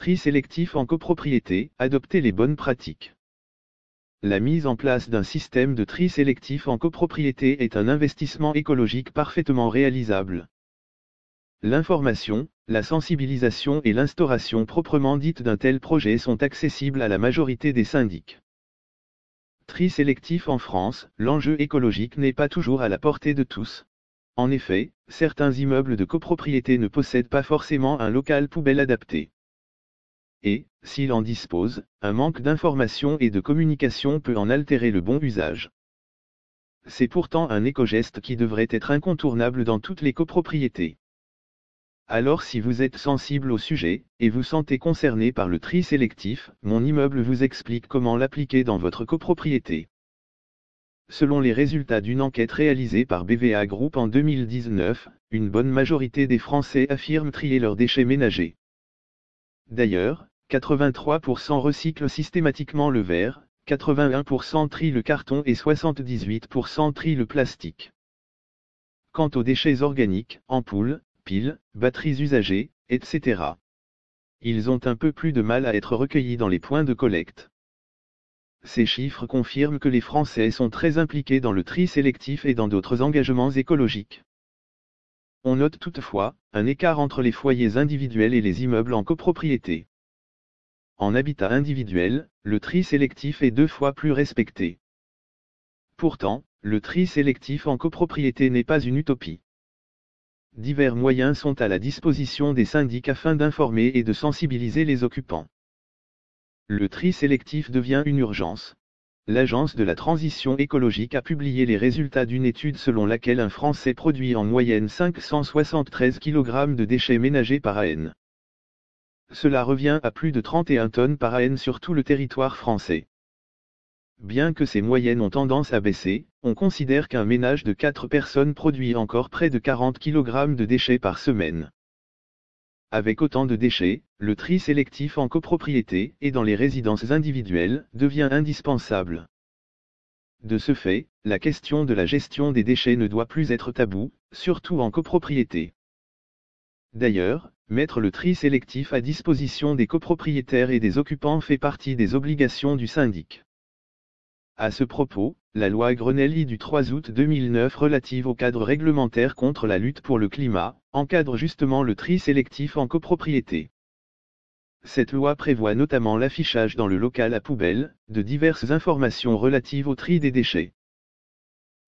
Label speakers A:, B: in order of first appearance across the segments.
A: Tri sélectif en copropriété, adoptez les bonnes pratiques. La mise en place d'un système de tri sélectif en copropriété est un investissement écologique parfaitement réalisable. L'information, la sensibilisation et l'instauration proprement dite d'un tel projet sont accessibles à la majorité des syndics. Tri sélectif en France, l'enjeu écologique n'est pas toujours à la portée de tous. En effet, certains immeubles de copropriété ne possèdent pas forcément un local poubelle adapté et, s'il en dispose, un manque d'information et de communication peut en altérer le bon usage. C'est pourtant un éco-geste qui devrait être incontournable dans toutes les copropriétés. Alors si vous êtes sensible au sujet, et vous sentez concerné par le tri sélectif, mon immeuble vous explique comment l'appliquer dans votre copropriété. Selon les résultats d'une enquête réalisée par BVA Group en 2019, une bonne majorité des Français affirment trier leurs déchets ménagers. D'ailleurs, 83% recyclent systématiquement le verre, 81% trient le carton et 78% trient le plastique. Quant aux déchets organiques, ampoules, piles, batteries usagées, etc. Ils ont un peu plus de mal à être recueillis dans les points de collecte. Ces chiffres confirment que les Français sont très impliqués dans le tri sélectif et dans d'autres engagements écologiques. On note toutefois, un écart entre les foyers individuels et les immeubles en copropriété. En habitat individuel, le tri sélectif est deux fois plus respecté. Pourtant, le tri sélectif en copropriété n'est pas une utopie. Divers moyens sont à la disposition des syndics afin d'informer et de sensibiliser les occupants. Le tri sélectif devient une urgence. L'Agence de la transition écologique a publié les résultats d'une étude selon laquelle un Français produit en moyenne 573 kg de déchets ménagers par AN. Cela revient à plus de 31 tonnes par AN sur tout le territoire français. Bien que ces moyennes ont tendance à baisser, on considère qu'un ménage de 4 personnes produit encore près de 40 kg de déchets par semaine. Avec autant de déchets, le tri sélectif en copropriété et dans les résidences individuelles devient indispensable. De ce fait, la question de la gestion des déchets ne doit plus être tabou, surtout en copropriété. D'ailleurs, mettre le tri sélectif à disposition des copropriétaires et des occupants fait partie des obligations du syndic. À ce propos, la loi Grenelle du 3 août 2009 relative au cadre réglementaire contre la lutte pour le climat, encadre justement le tri sélectif en copropriété. Cette loi prévoit notamment l'affichage dans le local à poubelle, de diverses informations relatives au tri des déchets.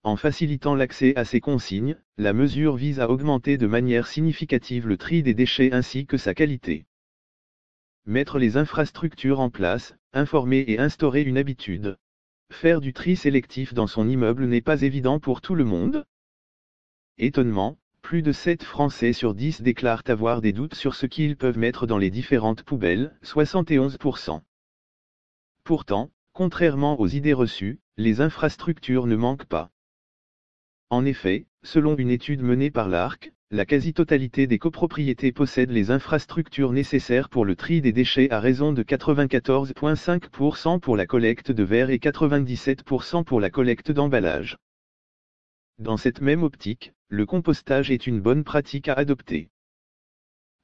A: En facilitant l'accès à ces consignes, la mesure vise à augmenter de manière significative le tri des déchets ainsi que sa qualité. Mettre les infrastructures en place, informer et instaurer une habitude. Faire du tri sélectif dans son immeuble n'est pas évident pour tout le monde. Étonnement, plus de 7 Français sur 10 déclarent avoir des doutes sur ce qu'ils peuvent mettre dans les différentes poubelles, 71%. Pourtant, contrairement aux idées reçues, les infrastructures ne manquent pas. En effet, selon une étude menée par l'ARC, la quasi-totalité des copropriétés possèdent les infrastructures nécessaires pour le tri des déchets à raison de 94,5% pour la collecte de verre et 97% pour la collecte d'emballage. Dans cette même optique, le compostage est une bonne pratique à adopter.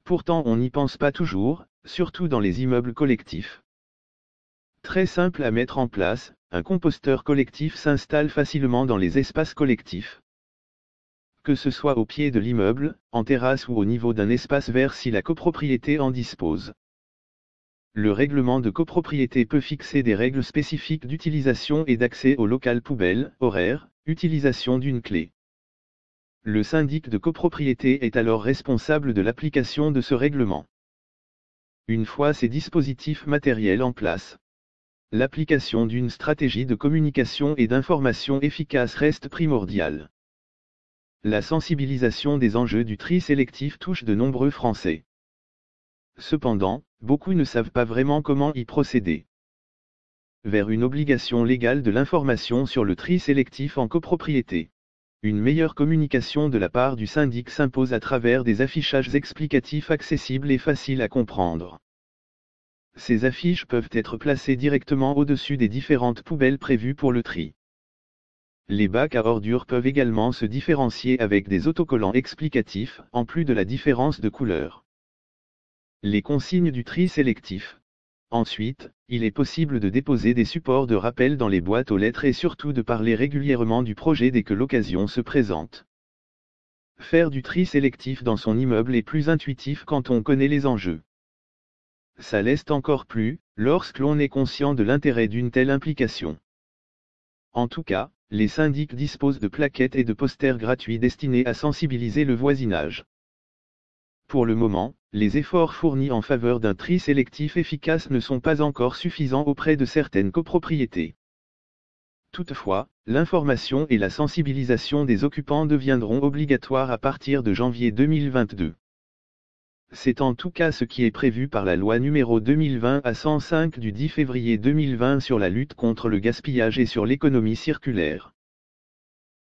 A: Pourtant on n'y pense pas toujours, surtout dans les immeubles collectifs. Très simple à mettre en place, un composteur collectif s'installe facilement dans les espaces collectifs. Que ce soit au pied de l'immeuble, en terrasse ou au niveau d'un espace vert si la copropriété en dispose. Le règlement de copropriété peut fixer des règles spécifiques d'utilisation et d'accès au local poubelle, horaire, utilisation d'une clé. Le syndic de copropriété est alors responsable de l'application de ce règlement. Une fois ces dispositifs matériels en place, l'application d'une stratégie de communication et d'information efficace reste primordiale. La sensibilisation des enjeux du tri sélectif touche de nombreux Français. Cependant, beaucoup ne savent pas vraiment comment y procéder. Vers une obligation légale de l'information sur le tri sélectif en copropriété. Une meilleure communication de la part du syndic s'impose à travers des affichages explicatifs accessibles et faciles à comprendre. Ces affiches peuvent être placées directement au-dessus des différentes poubelles prévues pour le tri. Les bacs à ordures peuvent également se différencier avec des autocollants explicatifs, en plus de la différence de couleur. les consignes du tri sélectif. Ensuite, il est possible de déposer des supports de rappel dans les boîtes aux lettres et surtout de parler régulièrement du projet dès que l'occasion se présente. Faire du tri sélectif dans son immeuble est plus intuitif quand on connaît les enjeux. Ça l'est encore plus, lorsque l'on est conscient de l'intérêt d'une telle implication. En tout cas, les syndics disposent de plaquettes et de posters gratuits destinés à sensibiliser le voisinage. Pour le moment, les efforts fournis en faveur d'un tri sélectif efficace ne sont pas encore suffisants auprès de certaines copropriétés. Toutefois, l'information et la sensibilisation des occupants deviendront obligatoires à partir de janvier 2022. C'est en tout cas ce qui est prévu par la loi numéro 2020 à 105 du 10 février 2020 sur la lutte contre le gaspillage et sur l'économie circulaire.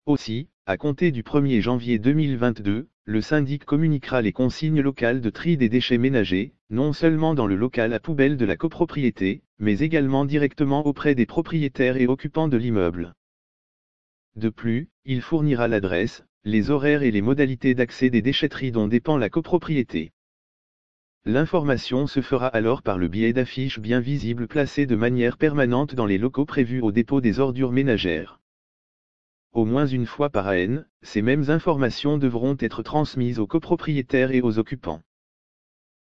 A: Aussi, à compter du 1er janvier 2022, le syndic communiquera les consignes locales de tri des déchets ménagers, non seulement dans le local à poubelle de la copropriété, mais également directement auprès des propriétaires et occupants de l'immeuble. De plus, il fournira l'adresse, les horaires et les modalités d'accès des déchetteries dont dépend la copropriété. L'information se fera alors par le biais d'affiches bien visibles placées de manière permanente dans les locaux prévus au dépôt des ordures ménagères. Au moins une fois par an, ces mêmes informations devront être transmises aux copropriétaires et aux occupants.